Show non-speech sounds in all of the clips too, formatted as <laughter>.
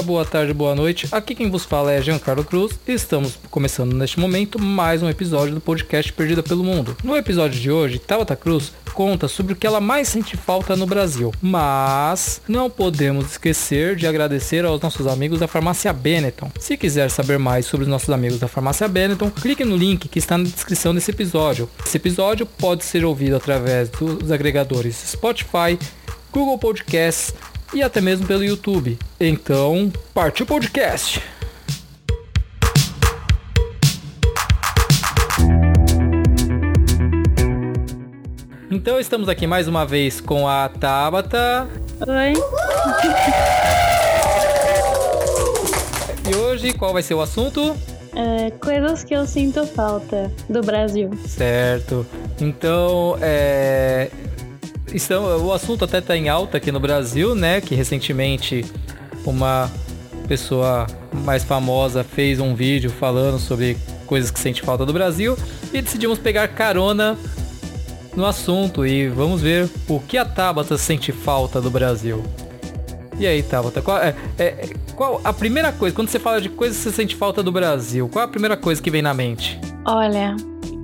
dia, boa tarde, boa noite. Aqui quem vos fala é Giancarlo Cruz e estamos começando neste momento mais um episódio do podcast Perdida pelo Mundo. No episódio de hoje, Tabata Cruz conta sobre o que ela mais sente falta no Brasil. Mas não podemos esquecer de agradecer aos nossos amigos da Farmácia Benetton. Se quiser saber mais sobre os nossos amigos da Farmácia Benetton, clique no link que está na descrição desse episódio. Esse episódio pode ser ouvido através dos agregadores Spotify, Google Podcasts, e até mesmo pelo YouTube. Então, partiu podcast! Então estamos aqui mais uma vez com a Tabata. Oi. E hoje qual vai ser o assunto? É, coisas que eu sinto falta do Brasil. Certo. Então, é, estão, o assunto até está em alta aqui no Brasil, né? Que recentemente uma pessoa mais famosa fez um vídeo falando sobre coisas que sente falta do Brasil e decidimos pegar carona no assunto e vamos ver o que a Tabata sente falta do Brasil. E aí, Tabata, qual é, é, qual a primeira coisa, quando você fala de coisas que você sente falta do Brasil, qual a primeira coisa que vem na mente? Olha,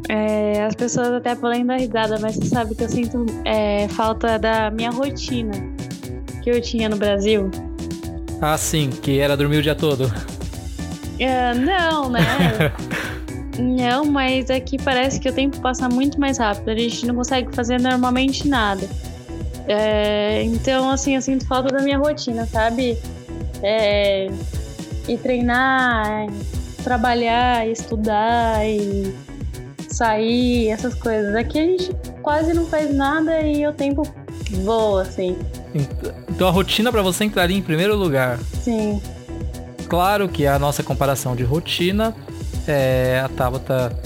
é, as pessoas até podem dar risada, mas você sabe que eu sinto é, falta da minha rotina que eu tinha no Brasil. Ah, sim, que era dormir o dia todo. É, não, né? <laughs> não, mas aqui parece que o tempo passa muito mais rápido. A gente não consegue fazer normalmente nada. É, então, assim, eu sinto falta da minha rotina, sabe? É, e treinar, trabalhar, estudar e sair, essas coisas. Aqui a gente quase não faz nada e o tempo voa, assim. Então a rotina para você entraria em primeiro lugar. Sim. Claro que a nossa comparação de rotina, é, a Tabata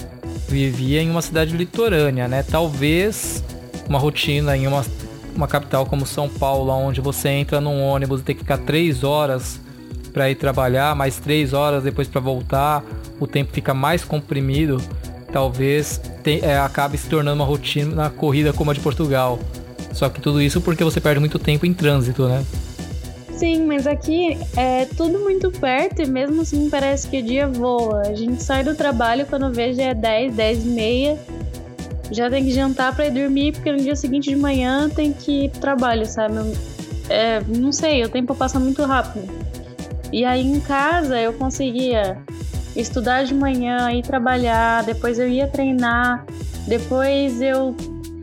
vivia em uma cidade litorânea, né? Talvez uma rotina em uma, uma capital como São Paulo, onde você entra num ônibus e tem que ficar três horas para ir trabalhar, mais três horas depois para voltar, o tempo fica mais comprimido talvez te, é, acabe se tornando uma rotina na corrida como a de Portugal. Só que tudo isso porque você perde muito tempo em trânsito, né? Sim, mas aqui é tudo muito perto e mesmo assim parece que o dia voa. A gente sai do trabalho quando vê já é 10, 10 e meia. Já tem que jantar para ir dormir, porque no dia seguinte de manhã tem que ir pro trabalho, sabe? É, não sei, o tempo passa muito rápido. E aí em casa eu conseguia estudar de manhã, ir trabalhar, depois eu ia treinar, depois eu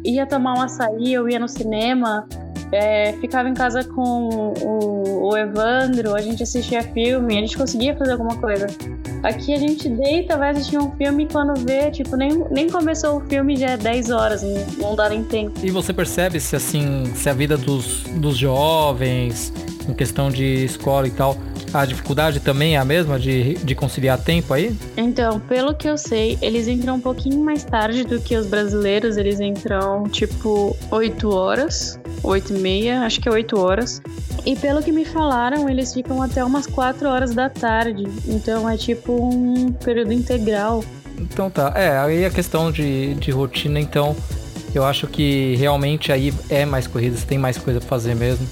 ia tomar um açaí, eu ia no cinema, é, ficava em casa com o, o, Evandro, a gente assistia filme, a gente conseguia fazer alguma coisa. Aqui a gente deita, vai assistir um filme e quando vê, tipo, nem, nem começou o filme já é 10 horas, não, dá nem tempo. E você percebe se assim, se a vida dos, dos jovens, em questão de escola e tal, a dificuldade também é a mesma de, de conciliar tempo aí? Então, pelo que eu sei, eles entram um pouquinho mais tarde do que os brasileiros. Eles entram tipo 8 horas, 8 e meia, acho que é 8 horas. E pelo que me falaram, eles ficam até umas 4 horas da tarde. Então é tipo um período integral. Então tá. É, aí a questão de, de rotina, então, eu acho que realmente aí é mais corrida, você tem mais coisa pra fazer mesmo.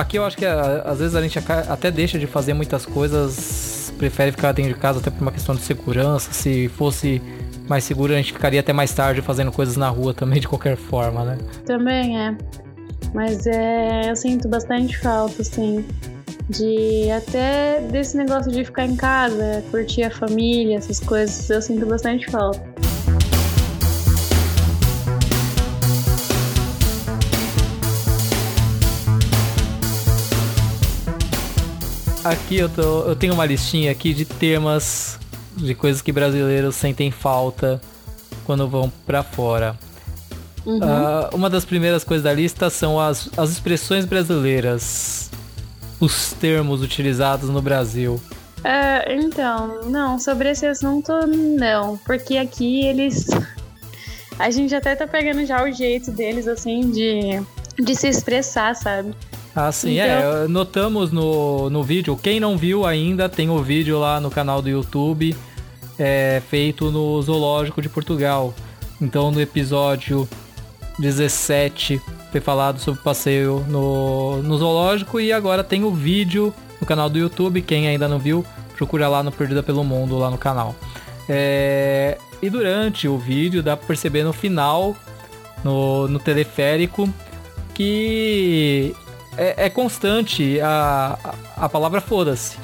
Aqui eu acho que às vezes a gente até deixa de fazer muitas coisas, prefere ficar dentro de casa até por uma questão de segurança. Se fosse mais seguro, a gente ficaria até mais tarde fazendo coisas na rua também, de qualquer forma, né? Também é. Mas é, eu sinto bastante falta, assim, de até desse negócio de ficar em casa, curtir a família, essas coisas, eu sinto bastante falta. Aqui eu, tô, eu tenho uma listinha aqui de temas de coisas que brasileiros sentem falta quando vão para fora. Uhum. Uh, uma das primeiras coisas da lista são as, as expressões brasileiras, os termos utilizados no Brasil. Uh, então, não, sobre esse assunto, não, porque aqui eles. A gente até tá pegando já o jeito deles, assim, de, de se expressar, sabe? Ah, sim, é, então... é. Notamos no, no vídeo. Quem não viu ainda, tem o vídeo lá no canal do YouTube. é feito no Zoológico de Portugal. Então no episódio 17 foi falado sobre o passeio no, no zoológico e agora tem o vídeo no canal do YouTube. Quem ainda não viu, procura lá no Perdida pelo Mundo, lá no canal. É, e durante o vídeo dá pra perceber no final, no, no teleférico, que é, é constante a, a, a palavra foda-se.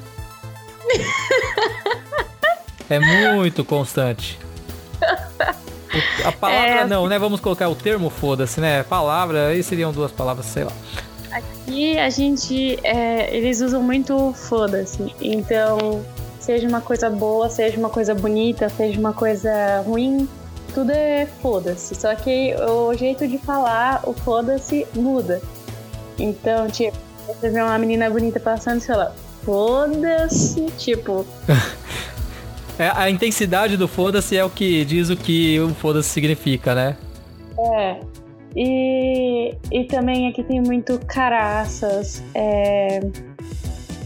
<laughs> é muito constante. A palavra é, não, né? Vamos colocar o termo foda-se, né? Palavra, aí seriam duas palavras, sei lá. Aqui a gente. É, eles usam muito foda-se. Então, seja uma coisa boa, seja uma coisa bonita, seja uma coisa ruim, tudo é foda-se. Só que o jeito de falar, o foda-se muda. Então, tipo, você vê uma menina bonita passando, sei lá, foda-se, tipo. <laughs> É, a intensidade do foda-se é o que diz o que o foda-se significa, né? É. E, e também aqui tem muito caraças, é,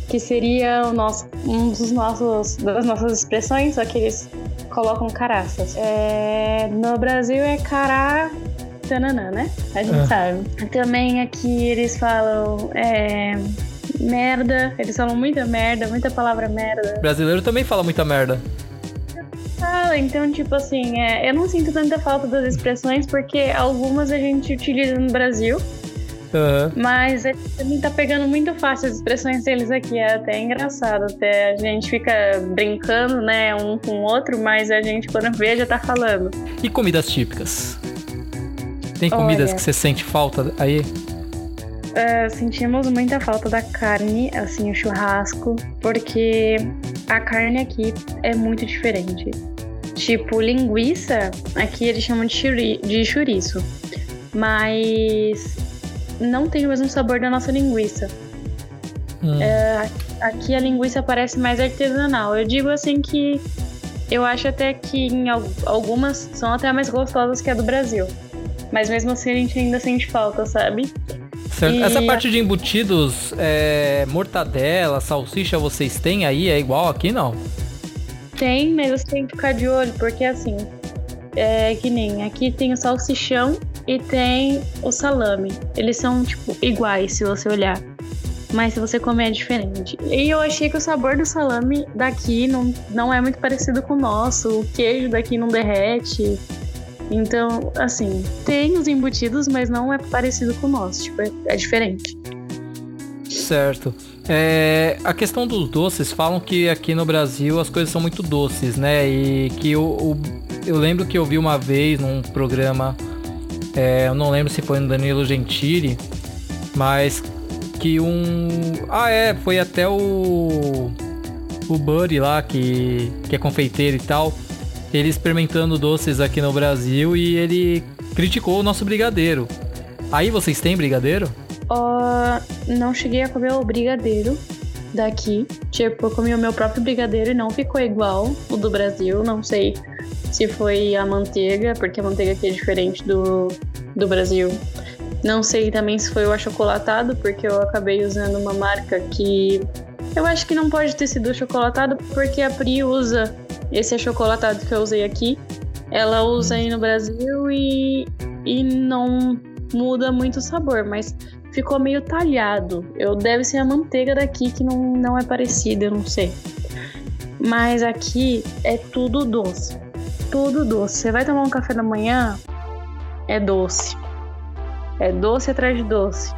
que seria o nosso, um dos nossos, das nossas expressões, só que eles colocam caraças. É, no Brasil é cará tananã, né? A gente é. sabe. Também aqui eles falam é, merda, eles falam muita merda, muita palavra merda. O brasileiro também fala muita merda. Fala, então, tipo assim, é, eu não sinto tanta falta das expressões porque algumas a gente utiliza no Brasil. Uhum. Mas a gente também tá pegando muito fácil as expressões deles aqui. É até engraçado. Até a gente fica brincando, né, um com o outro, mas a gente, quando vê, já tá falando. E comidas típicas? Tem comidas Olha, que você sente falta aí? Uh, sentimos muita falta da carne, assim, o churrasco, porque a carne aqui é muito diferente. Tipo, linguiça, aqui eles chamam de, churi, de chouriço, mas não tem o mesmo sabor da nossa linguiça. Hum. Uh, aqui a linguiça parece mais artesanal. Eu digo assim que eu acho até que em algumas são até mais gostosas que a do Brasil. Mas mesmo assim a gente ainda sente falta, sabe? E... Essa parte de embutidos, é, mortadela, salsicha, vocês têm aí? É igual aqui, não? Tem, mas você tem que ficar de olho, porque assim, é que nem aqui tem o salsichão e tem o salame. Eles são, tipo, iguais se você olhar. Mas se você comer é diferente. E eu achei que o sabor do salame daqui não, não é muito parecido com o nosso. O queijo daqui não derrete. Então, assim, tem os embutidos, mas não é parecido com o nosso, tipo, é, é diferente. Certo. É, a questão dos doces, falam que aqui no Brasil as coisas são muito doces, né? E que o, o eu lembro que eu vi uma vez num programa, é, eu não lembro se foi no Danilo Gentili, mas que um. Ah, é, foi até o. O Buddy lá, que, que é confeiteiro e tal ele experimentando doces aqui no Brasil e ele criticou o nosso brigadeiro. Aí vocês têm brigadeiro? Uh, não cheguei a comer o brigadeiro daqui. Tipo, eu comi o meu próprio brigadeiro e não ficou igual o do Brasil. Não sei se foi a manteiga, porque a manteiga aqui é diferente do, do Brasil. Não sei também se foi o achocolatado, porque eu acabei usando uma marca que eu acho que não pode ter sido chocolatado, porque a Pri usa esse achocolatado que eu usei aqui. Ela usa aí no Brasil e, e não muda muito o sabor, mas ficou meio talhado. Eu deve ser a manteiga daqui que não, não é parecida, eu não sei. Mas aqui é tudo doce. Tudo doce. Você vai tomar um café da manhã, é doce. É doce atrás de doce.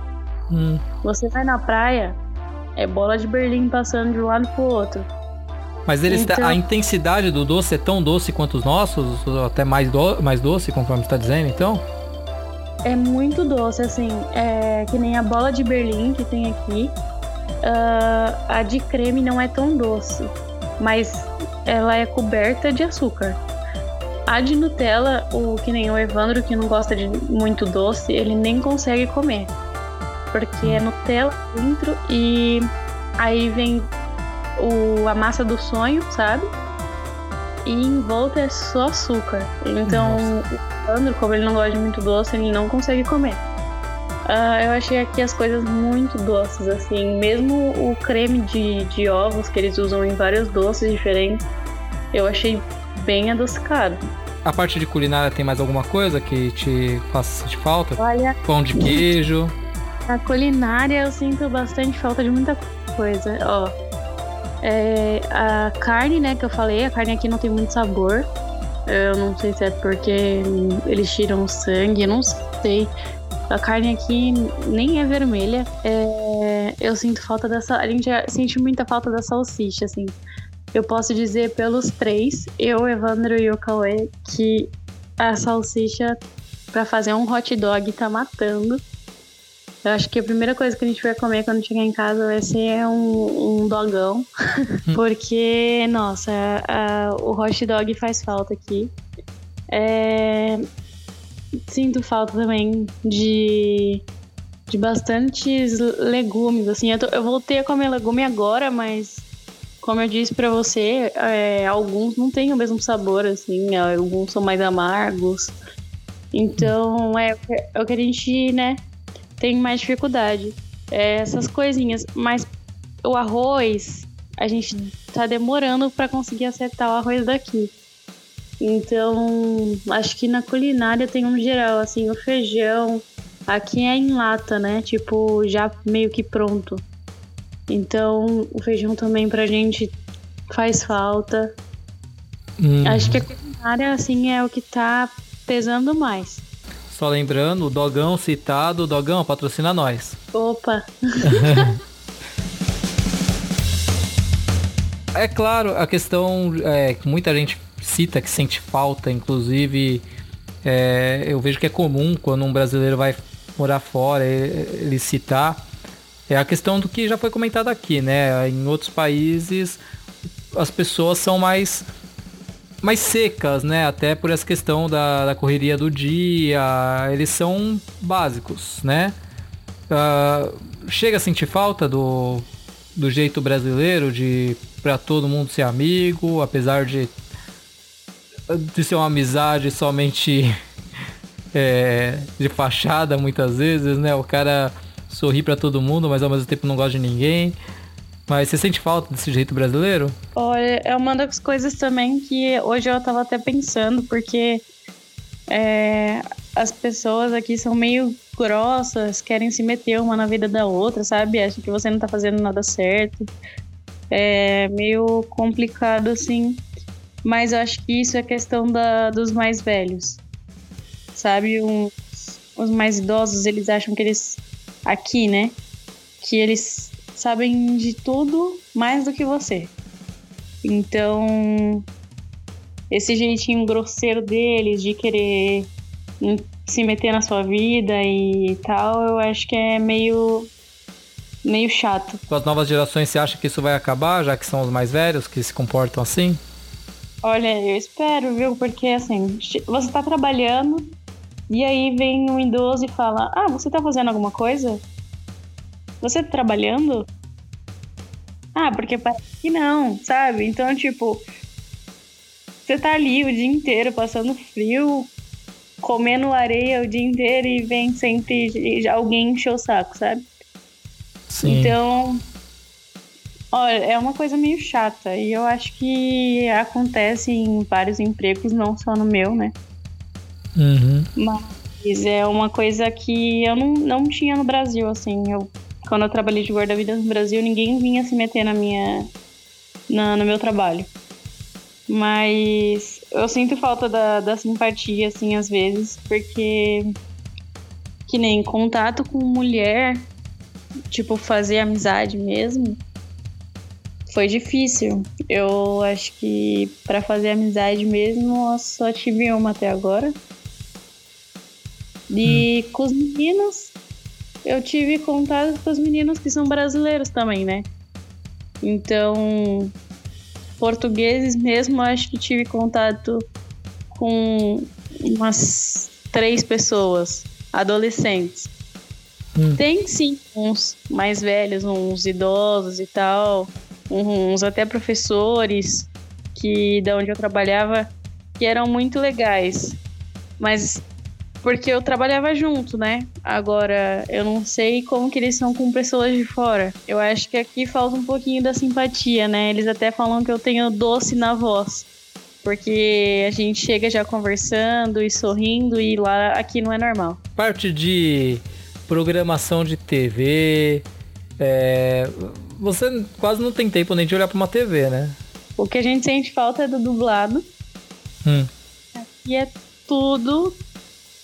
Hum. Você vai na praia, é bola de Berlim passando de um lado pro outro. Mas eles então... a intensidade do doce é tão doce quanto os nossos, ou até mais, do, mais doce, conforme está dizendo, então? É muito doce, assim, é que nem a bola de Berlim que tem aqui. Uh, a de creme não é tão doce, mas ela é coberta de açúcar. A de Nutella, o que nem o Evandro que não gosta de muito doce, ele nem consegue comer porque é Nutella dentro e aí vem o, a massa do sonho, sabe? E em volta é só açúcar. Então, o Sandro, como ele não gosta de muito doce, ele não consegue comer. Uh, eu achei aqui as coisas muito doces, assim. Mesmo o creme de, de ovos que eles usam em vários doces diferentes, eu achei bem adocicado. A parte de culinária tem mais alguma coisa que te faça sentir falta? Olha. Pão de queijo. A culinária eu sinto bastante falta de muita coisa. Ó, é, a carne, né, que eu falei, a carne aqui não tem muito sabor. Eu não sei se é porque eles tiram sangue, eu não sei. A carne aqui nem é vermelha. É, eu sinto falta dessa. A gente sente muita falta da salsicha, assim. Eu posso dizer pelos três, eu, Evandro e o Cauê, que a salsicha para fazer um hot dog tá matando. Eu acho que a primeira coisa que a gente vai comer quando chegar em casa vai ser um, um dogão. <laughs> porque, nossa, a, a, o hot dog faz falta aqui. É, sinto falta também de, de bastantes legumes. Assim, eu, tô, eu voltei a comer legume agora, mas como eu disse para você, é, alguns não têm o mesmo sabor, assim, alguns são mais amargos. Então é, é o que a gente, né, tem mais dificuldade. É essas coisinhas. Mas o arroz, a gente tá demorando para conseguir acertar o arroz daqui. Então, acho que na culinária tem um geral, assim, o feijão. Aqui é em lata, né? Tipo, já meio que pronto. Então, o feijão também pra gente faz falta. Uhum. Acho que a culinária, assim, é o que tá pesando mais. Só lembrando, o Dogão citado, Dogão, patrocina nós. Opa! <laughs> é claro, a questão é, que muita gente cita que sente falta, inclusive é, eu vejo que é comum quando um brasileiro vai morar fora ele citar é a questão do que já foi comentado aqui, né? Em outros países as pessoas são mais mais secas, né? Até por essa questão da, da correria do dia, eles são básicos, né? Uh, chega a sentir falta do, do jeito brasileiro de para todo mundo ser amigo, apesar de de ser uma amizade somente <laughs> é, de fachada muitas vezes, né? O cara sorri para todo mundo, mas ao mesmo tempo não gosta de ninguém. Mas você sente falta desse jeito brasileiro? Olha, é uma das coisas também que hoje eu tava até pensando, porque é, as pessoas aqui são meio grossas, querem se meter uma na vida da outra, sabe? Acham que você não tá fazendo nada certo. É meio complicado, assim. Mas eu acho que isso é questão da, dos mais velhos. Sabe? Um, os mais idosos, eles acham que eles aqui, né? Que eles sabem de tudo mais do que você. Então, esse jeitinho grosseiro deles de querer se meter na sua vida e tal, eu acho que é meio meio chato. Com as novas gerações, você acha que isso vai acabar, já que são os mais velhos que se comportam assim? Olha, eu espero, viu? Porque assim, você tá trabalhando, e aí vem um idoso e fala: Ah, você tá fazendo alguma coisa? Você tá trabalhando? Ah, porque parece que não, sabe? Então, tipo, você tá ali o dia inteiro passando frio, comendo areia o dia inteiro e vem sempre alguém encher o saco, sabe? Sim. Então, olha, é uma coisa meio chata. E eu acho que acontece em vários empregos, não só no meu, né? Uhum. Mas é uma coisa que eu não, não tinha no Brasil, assim. Eu, quando eu trabalhei de guarda-vidas no Brasil, ninguém vinha se meter na minha, na, no meu trabalho. Mas eu sinto falta da, da simpatia, assim, às vezes, porque que nem contato com mulher, tipo, fazer amizade mesmo, foi difícil. Eu acho que para fazer amizade mesmo, eu só tive uma até agora. E hum. com os meninos, eu tive contato com os meninos que são brasileiros também, né? Então, portugueses mesmo, acho que tive contato com umas três pessoas, adolescentes. Hum. Tem sim uns mais velhos, uns idosos e tal, uns até professores que da onde eu trabalhava que eram muito legais. Mas porque eu trabalhava junto, né? Agora, eu não sei como que eles são com pessoas de fora. Eu acho que aqui falta um pouquinho da simpatia, né? Eles até falam que eu tenho doce na voz. Porque a gente chega já conversando e sorrindo e lá aqui não é normal. Parte de programação de TV, é, você quase não tem tempo nem de olhar para uma TV, né? O que a gente sente falta é do dublado. Hum. E é tudo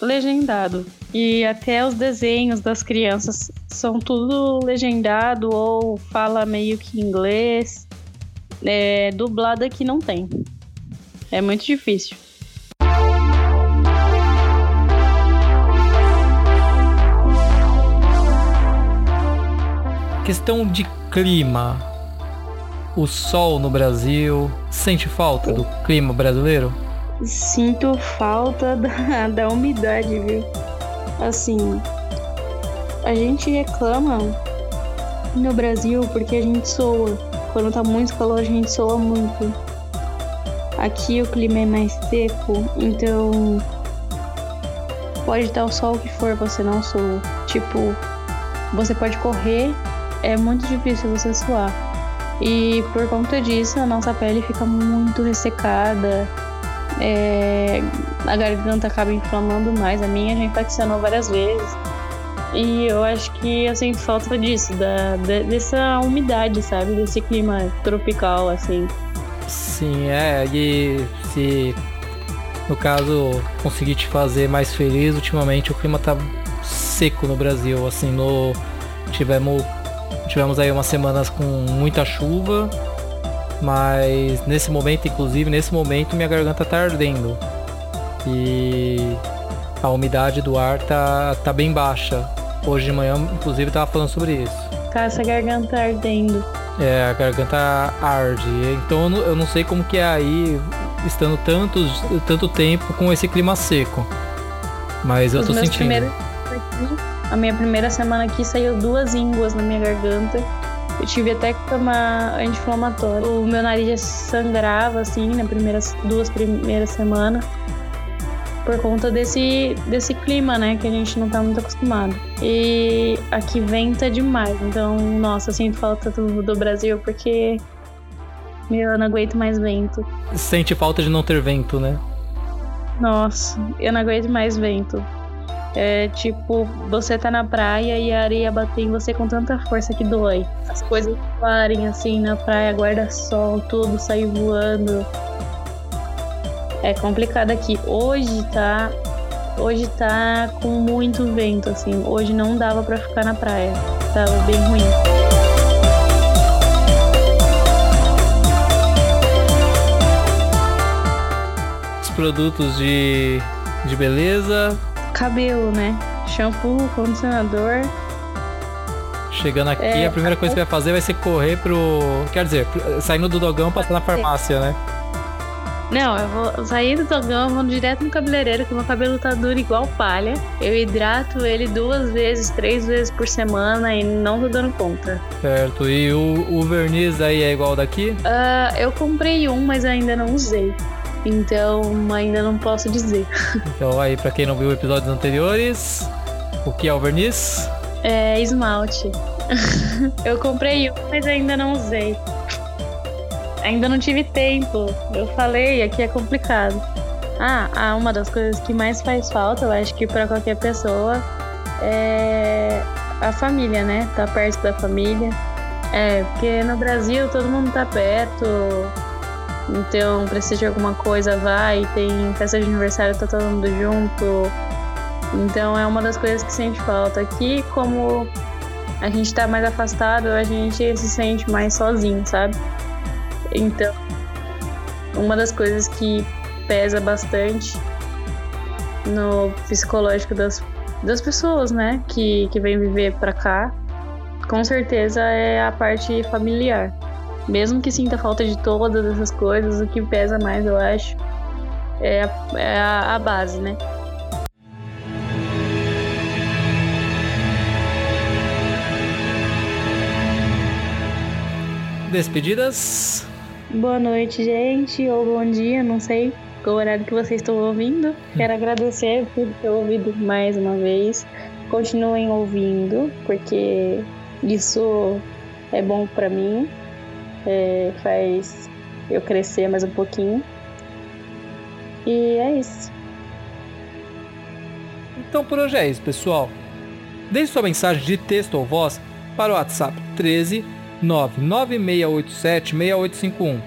legendado. E até os desenhos das crianças são tudo legendado ou fala meio que inglês. É, dublado aqui não tem. É muito difícil. Questão de clima. O sol no Brasil. Sente falta do clima brasileiro? Sinto falta da, <laughs> da umidade, viu? Assim, a gente reclama no Brasil porque a gente soa. Quando tá muito calor, a gente soa muito. Aqui o clima é mais seco, então pode estar o sol que for, você não soa. Tipo, você pode correr, é muito difícil você suar. E por conta disso, a nossa pele fica muito ressecada. É, a garganta acaba inflamando mais. A minha já infeccionou várias vezes. E eu acho que eu sinto falta disso, da, de, dessa umidade, sabe? Desse clima tropical, assim. Sim, é, e se no caso conseguir te fazer mais feliz, ultimamente o clima tá seco no Brasil, assim, no tivemos tivemos aí umas semanas com muita chuva, mas nesse momento, inclusive nesse momento, minha garganta tá ardendo. E a umidade do ar tá, tá bem baixa. Hoje de manhã, inclusive, tava falando sobre isso. Tá essa garganta ardendo. É, a garganta arde. Então eu não, eu não sei como que é aí, estando tantos, tanto tempo com esse clima seco. Mas eu Os tô sentindo. primeiros- A minha primeira semana aqui saiu duas ínguas na minha garganta. Eu tive até que tomar anti-inflamatório. O meu nariz já sangrava, assim, nas primeiras, duas primeiras semanas. Por conta desse, desse clima, né? Que a gente não tá muito acostumado. E aqui venta demais. Então, nossa, sinto falta do, do Brasil porque. Meu, eu não aguento mais vento. Sente falta de não ter vento, né? Nossa, eu não aguento mais vento. É tipo, você tá na praia e a areia bater em você com tanta força que dói. As coisas voarem assim na praia, guarda-sol, tudo sair voando. É complicado aqui. Hoje tá. Hoje tá com muito vento, assim. Hoje não dava pra ficar na praia. Tava bem ruim. Os produtos de, de beleza. Cabelo, né? Shampoo, condicionador. Chegando aqui, É, a primeira coisa que vai fazer vai ser correr pro. Quer dizer, saindo do dogão, passar na farmácia, né? Não, eu vou sair do dogão, vou direto no cabeleireiro, que meu cabelo tá duro igual palha. Eu hidrato ele duas vezes, três vezes por semana e não tô dando conta. Certo. E o, o verniz aí é igual daqui? Ah, eu comprei um, mas ainda não usei. Então ainda não posso dizer. <laughs> Então aí, pra quem não viu episódios anteriores, o que é o verniz? É esmalte. <laughs> eu comprei um, mas ainda não usei. Ainda não tive tempo. Eu falei, aqui é complicado. Ah, ah, uma das coisas que mais faz falta, eu acho que pra qualquer pessoa, é a família, né? Tá perto da família. É, porque no Brasil todo mundo tá perto. Então, precisa de alguma coisa, vai. Tem festa de aniversário, tá todo mundo junto. Então, é uma das coisas que sente falta. Aqui, como a gente tá mais afastado, a gente se sente mais sozinho, sabe? Então, uma das coisas que pesa bastante no psicológico das, das pessoas, né, que, que vêm viver pra cá, com certeza é a parte familiar. Mesmo que sinta falta de todas essas coisas, o que pesa mais, eu acho, é a, é a, a base, né? Despedidas. Boa noite, gente, ou bom dia, não sei qual horário que vocês estão ouvindo. Quero agradecer por ter ouvido mais uma vez. Continuem ouvindo, porque isso é bom pra mim, é, faz eu crescer mais um pouquinho. E é isso. Então por hoje é isso, pessoal. Deixe sua mensagem de texto ou voz para o WhatsApp 13 99687 6851.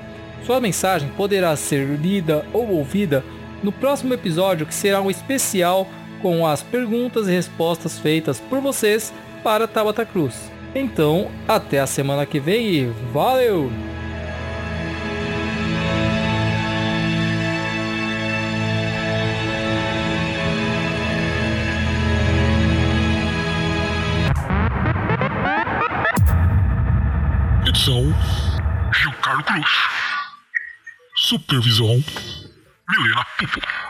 Sua mensagem poderá ser lida ou ouvida no próximo episódio que será um especial com as perguntas e respostas feitas por vocês para Tabata Cruz. Então, até a semana que vem e valeu! Edição Giancarlo Cruz. Supervisão Milena Pupo.